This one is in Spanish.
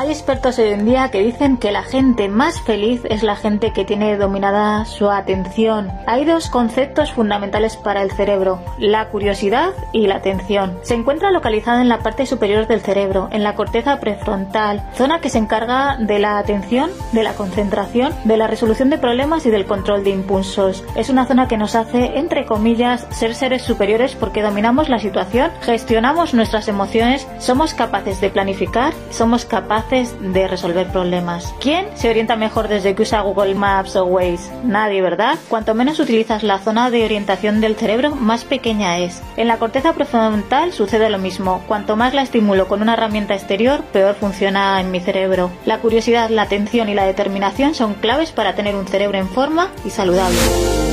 Hay expertos hoy en día que dicen que la gente más feliz es la gente que tiene dominada su atención. Hay dos conceptos fundamentales para el cerebro, la curiosidad y la atención. Se encuentra localizada en la parte superior del cerebro, en la corteza prefrontal, zona que se encarga de la atención, de la concentración, de la resolución de problemas y del control de impulsos. Es una zona que nos hace, entre comillas, ser seres superiores porque dominamos la situación, gestionamos nuestras emociones, somos capaces de planificar, somos capaces de resolver problemas. ¿Quién se orienta mejor desde que usa Google Maps o Waze? Nadie, ¿verdad? Cuanto menos utilizas la zona de orientación del cerebro, más pequeña es. En la corteza prefrontal sucede lo mismo. Cuanto más la estimulo con una herramienta exterior, peor funciona en mi cerebro. La curiosidad, la atención y la determinación son claves para tener un cerebro en forma y saludable.